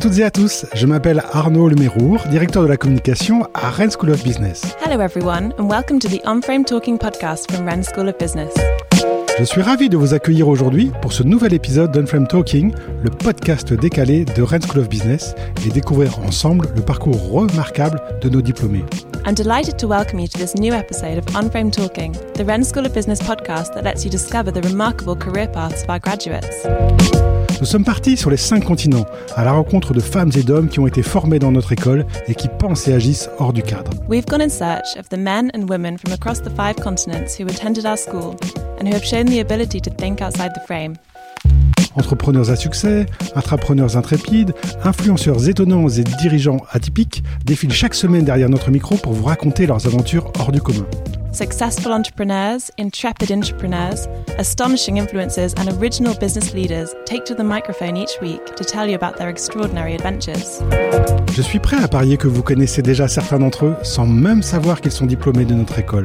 toutes et à tous, je m'appelle Arnaud Lemérour, directeur de la communication à Rennes School of Business. Hello everyone and welcome to the On-Frame Talking podcast from Rennes School of Business. Je suis ravi de vous accueillir aujourd'hui pour ce nouvel épisode d'Unframe Talking, le podcast décalé de Rennes School of Business et découvrir ensemble le parcours remarquable de nos diplômés. I'm delighted to welcome you to this new episode of On-Frame Talking, the Rennes School of Business podcast that lets you discover the remarkable career paths of our graduates. Nous sommes partis sur les cinq continents, à la rencontre de femmes et d'hommes qui ont été formés dans notre école et qui pensent et agissent hors du cadre. We've gone in search of the men and women from across the five continents who attended our school and who have shown the ability to think outside the frame. Entrepreneurs à succès, intrapreneurs intrépides, influenceurs étonnants et dirigeants atypiques défilent chaque semaine derrière notre micro pour vous raconter leurs aventures hors du commun. Successful entrepreneurs, intrepid entrepreneurs, astonishing influencers, and original business leaders take to the microphone each week to tell you about their extraordinary adventures. Je suis prêt à parier que vous connaissez déjà certains d'entre eux sans même savoir qu'ils sont diplômés de notre école.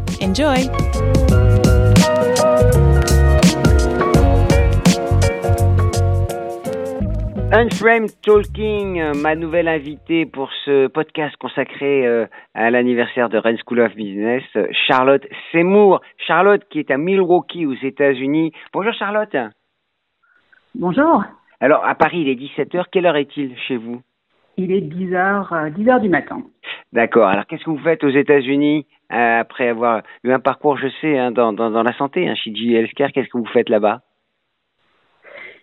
Enjoy! Unframe Talking, euh, ma nouvelle invitée pour ce podcast consacré euh, à l'anniversaire de Rennes School of Business, euh, Charlotte Seymour. Charlotte qui est à Milwaukee aux États-Unis. Bonjour Charlotte. Bonjour. Alors à Paris, il est 17h. Quelle heure est-il chez vous? Il est 10h, 10h du matin. D'accord. Alors qu'est-ce que vous faites aux États-Unis? Après avoir eu un parcours, je sais, hein, dans, dans, dans, la santé, hein, chez GE Healthcare Qu'est-ce que vous faites là-bas?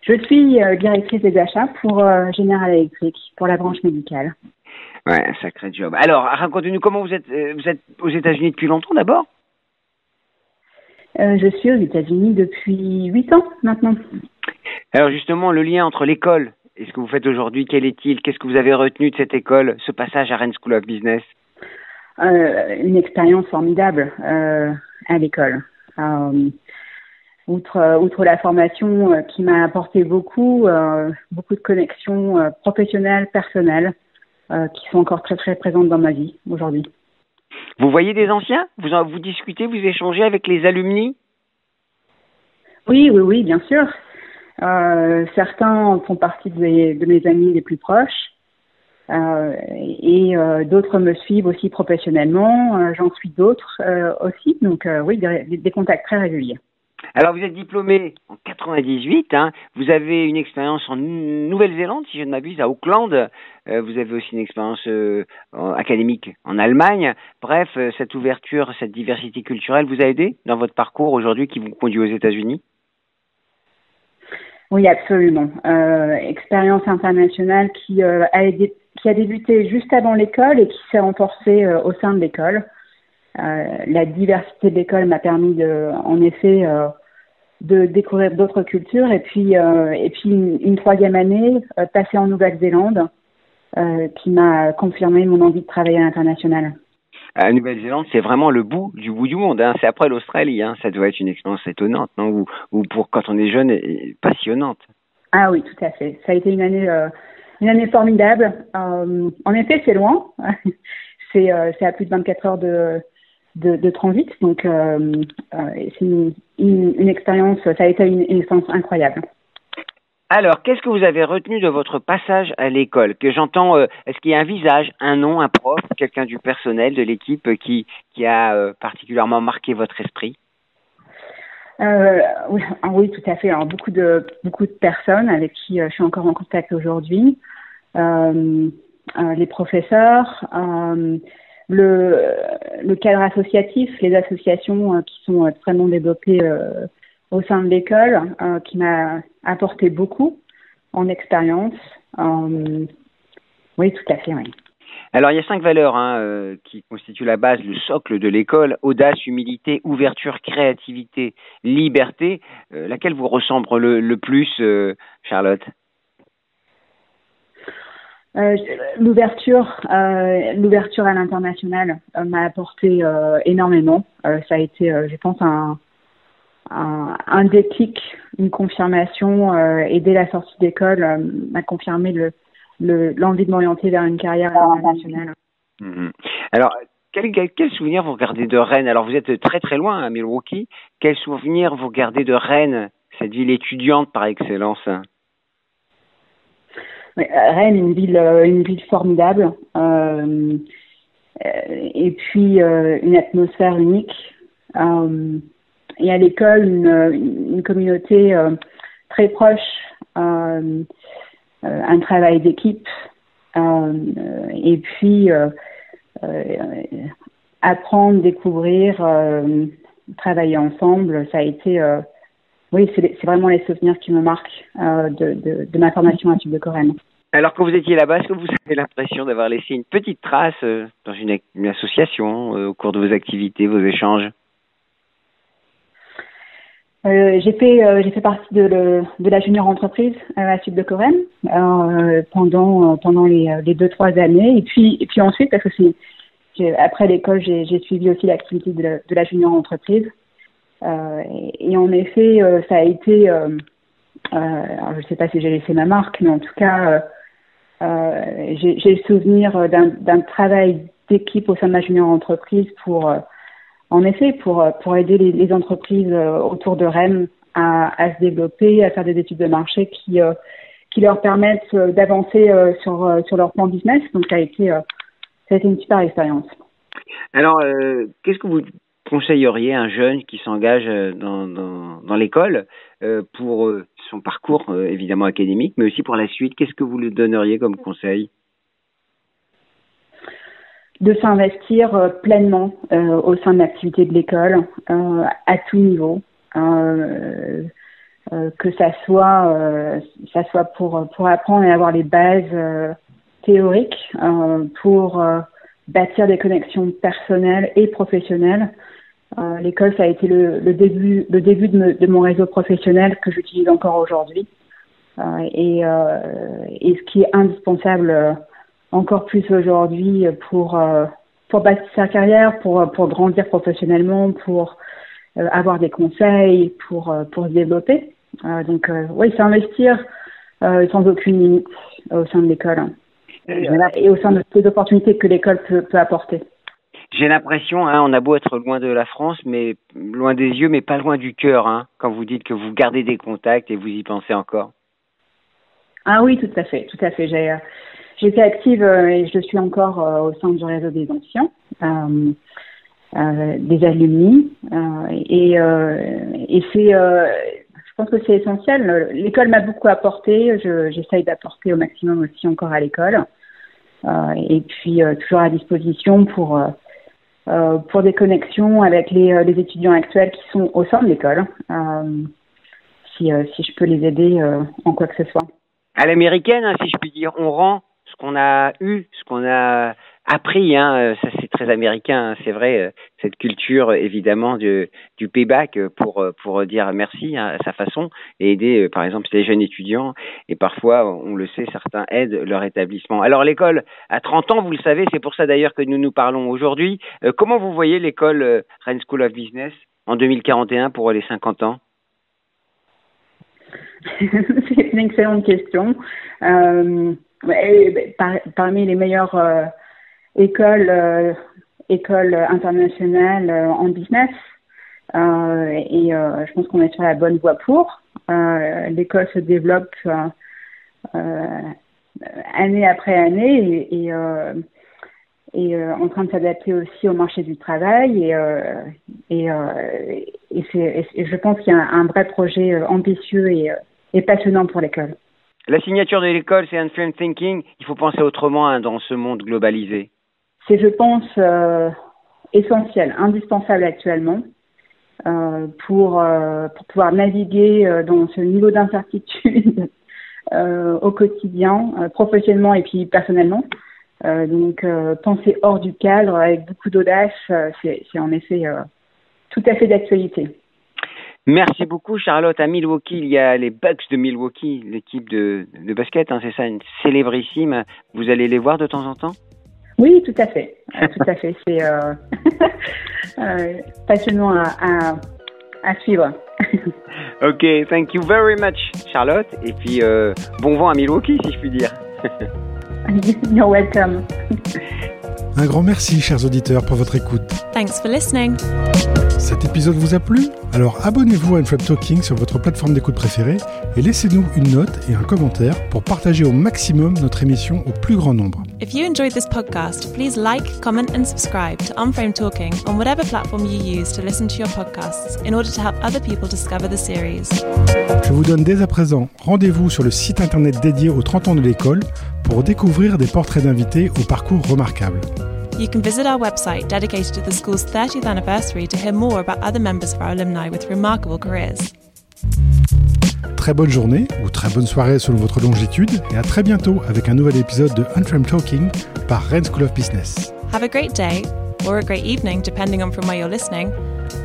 Je suis euh, directrice des achats pour euh, General Electric, pour la branche médicale. Ouais, un sacré job. Alors, racontez-nous comment vous êtes, euh, vous êtes aux États-Unis depuis longtemps d'abord? Je suis aux États-Unis depuis 8 ans maintenant. Alors justement, le lien entre l'école et ce que vous faites aujourd'hui, quel est-il? Qu'est-ce que vous avez retenu de cette école, ce passage à Rennes School of Business? Une expérience formidable à l'école outre, euh, outre la formation euh, qui m'a apporté beaucoup, euh, beaucoup de connexions professionnelles, personnelles, qui sont encore très très présentes dans ma vie aujourd'hui. Vous voyez des anciens? Vous, vous discutez, vous échangez avec les alumni? Oui, oui, oui, bien sûr. certains font partie de mes, de mes, amis les plus proches. Et d'autres me suivent aussi professionnellement. J'en suis d'autres aussi. Donc oui, des contacts très réguliers. Alors, vous êtes diplômé en 98. Hein. Vous avez une expérience en Nouvelle-Zélande, si je ne m'abuse, à Auckland. Euh, vous avez aussi une expérience euh, académique en Allemagne. Bref, euh, cette ouverture, cette diversité culturelle vous a aidé dans votre parcours aujourd'hui qui vous conduit aux États-Unis? Oui, absolument. expérience internationale qui, a qui a débuté juste avant l'école et qui s'est renforcée au sein de l'école. la diversité de l'école m'a permis de, en effet, de découvrir d'autres cultures et puis euh, et puis une, troisième année euh, passée en Nouvelle-Zélande euh, qui m'a confirmé mon envie de travailler à l'international. La Nouvelle-Zélande, c'est vraiment le bout du bout du monde. Hein. C'est après l'Australie. Hein. Ça doit être une expérience étonnante, non? Ou, ou, pour quand on est jeune, passionnante. Ah oui, tout à fait. Ça a été une année une année formidable. en effet, c'est loin. c'est c'est à plus de 24 heures de de, transit. Donc, euh, euh, c'est une, expérience, ça a été une, expérience incroyable. Alors, qu'est-ce que vous avez retenu de votre passage à l'école? Que j'entends, euh, est-ce qu'il y a un visage, un nom, un prof, quelqu'un du personnel, de l'équipe qui, qui a particulièrement marqué votre esprit? Oui, ah oui, tout à fait. Alors, beaucoup de, beaucoup de personnes avec qui je suis encore en contact aujourd'hui. les professeurs, le, le cadre associatif, les associations euh, qui sont extrêmement développées euh, au sein de l'école, euh, qui m'a apporté beaucoup en expérience. oui, tout à fait, oui. Alors, il y a cinq valeurs hein, qui constituent la base, le socle de l'école audace, humilité, ouverture, créativité, liberté. laquelle vous ressemble le, plus, Charlotte? L'ouverture, l'ouverture à l'international m'a apporté énormément. ça a été, je pense, un, un, déclic, une confirmation. et dès la sortie d'école, m'a confirmé le, l'envie de m'orienter vers une carrière internationale. Mhm. Alors, quel, quel, souvenir vous gardez de Rennes? Alors, vous êtes très très loin à Milwaukee. Quel souvenir vous gardez de Rennes, cette ville étudiante par excellence? Rennes, une ville, euh, une ville formidable. Euh, et puis, euh, une atmosphère unique. Euh, et à l'école, une, une, communauté très proche. Euh, un travail d'équipe euh, et puis euh, apprendre, découvrir, travailler ensemble, ça a été oui, c'est vraiment les souvenirs qui me marquent de, ma formation à Tube de Corène. Alors que vous étiez là-bas, est-ce que vous avez l'impression d'avoir laissé une petite trace dans une association au cours de vos activités, vos échanges? Euh, j'ai fait euh, j'ai fait partie de, le, de la junior entreprise euh, à Sud de Corène euh, pendant pendant les, les deux trois années. Et puis et puis ensuite parce que c'est après l'école j'ai suivi aussi l'activité de, la, de la junior entreprise. Et, et, en effet ça a été alors je sais pas si j'ai laissé ma marque mais en tout cas j'ai j'ai le souvenir d'un d'un travail d'équipe au sein de la junior entreprise pour en effet, pour, pour aider les, entreprises euh, autour de Rennes à, se développer, à faire des études de marché qui, euh, leur permettent euh, d'avancer sur, leur plan business. Donc, ça a été, une super expérience. Alors, euh, qu'est-ce que vous conseilleriez à un jeune qui s'engage dans, l'école euh, pour son parcours évidemment académique, mais aussi pour la suite? Qu'est-ce que vous lui donneriez comme conseil? De s'investir euh, pleinement euh, au sein de l'activité de l'école euh, à tout niveau. que ça soit ça soit pour pour apprendre et avoir les bases théoriques pour bâtir des connexions personnelles et professionnelles. L'école, ça a été le, le début, le début de, de, mon réseau professionnel que j'utilise encore aujourd'hui. et, et ce qui est indispensable encore plus aujourd'hui pour euh, pour bâtir sa carrière, pour pour grandir professionnellement, pour euh, avoir des conseils, pour euh, pour se développer. donc oui, s'investir sans aucune limite au sein de l'école et, au sein de toutes les opportunités que l'école peut, peut apporter. J'ai l'impression, hein, on a beau être loin de la France, mais loin des yeux, mais pas loin du cœur, hein, quand vous dites que vous gardez des contacts et vous y pensez encore. Ah oui, tout à fait, tout à fait. J'ai J'étais active euh, et je suis encore euh, au sein du réseau des anciens, euh, des alumni. et c'est, je pense que c'est essentiel. L'école m'a beaucoup apporté. J'essaye d'apporter au maximum aussi encore à l'école. et puis toujours à disposition pour pour des connexions avec les, les, étudiants actuels qui sont au sein de l'école. si, si je peux les aider en quoi que ce soit. À l'américaine, hein, si je puis dire, on rend ce qu'on a eu, ce qu'on a appris, hein, euh, ça c'est très américain, hein, c'est vrai, euh, cette culture évidemment du, payback euh, pour dire merci hein, à sa façon et aider par exemple les jeunes étudiants et parfois on le sait certains aident leur établissement. Alors l'école à 30 ans, vous le savez, c'est pour ça d'ailleurs que nous nous parlons aujourd'hui. comment vous voyez l'école Rennes School of Business en 2041 pour les 50 ans? C'est une excellente question. Euh, par, parmi les meilleures euh, écoles, euh, écoles internationales euh, en business. et je pense qu'on est sur la bonne voie pour. L'école se développe année après année et, en train de s'adapter aussi au marché du travail et, et, je pense qu'il y a un, vrai projet ambitieux et passionnant pour l'école. La signature de l'école, c'est un frame thinking. Il faut penser autrement hein, dans ce monde globalisé. C'est, je pense, euh, essentiel, indispensable actuellement euh, pour, euh, pour pouvoir naviguer dans ce niveau d'incertitude au quotidien, professionnellement et puis personnellement. donc, penser hors du cadre avec beaucoup d'audace, c'est en effet tout à fait d'actualité. Merci beaucoup, Charlotte. À Milwaukee, il y a les Bucks de Milwaukee, l'équipe de, de basket, hein, c'est ça, une célébrissime. Vous allez les voir de temps en temps? Oui, tout à fait. Euh, tout à fait. C'est euh, euh, passionnant à, à, à suivre. ok, thank you very much, Charlotte. Et puis, euh, bon vent à Milwaukee, si je puis dire. You're welcome. Un grand merci, chers auditeurs, pour votre écoute. Thanks for listening. Cet épisode vous a plu? Alors abonnez-vous à Unframe Talking sur votre plateforme d'écoute préférée et laissez-nous une note et un commentaire pour partager au maximum notre émission au plus grand nombre. If you enjoyed this podcast, please like, comment, and subscribe to Unframe Talking on whatever platform you use to listen to your podcasts in order to help other people discover the series. Je vous donne dès à présent rendez-vous sur le site internet dédié aux 30 ans de l'école pour découvrir des portraits d'invités au parcours remarquable. You can visit our website dedicated to the school's 30th anniversary to hear more about other members of our alumni with remarkable careers. Très bonne journée ou très bonne soirée selon votre longitude et à très bientôt avec un nouvel épisode de Unframe Talking par Rennes School of Business. Have a great day, or a great evening depending on from where you're listening,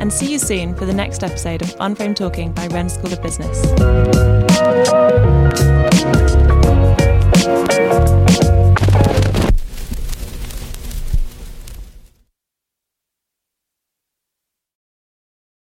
and see you soon for the next episode of Unframe Talking by Wren School of Business.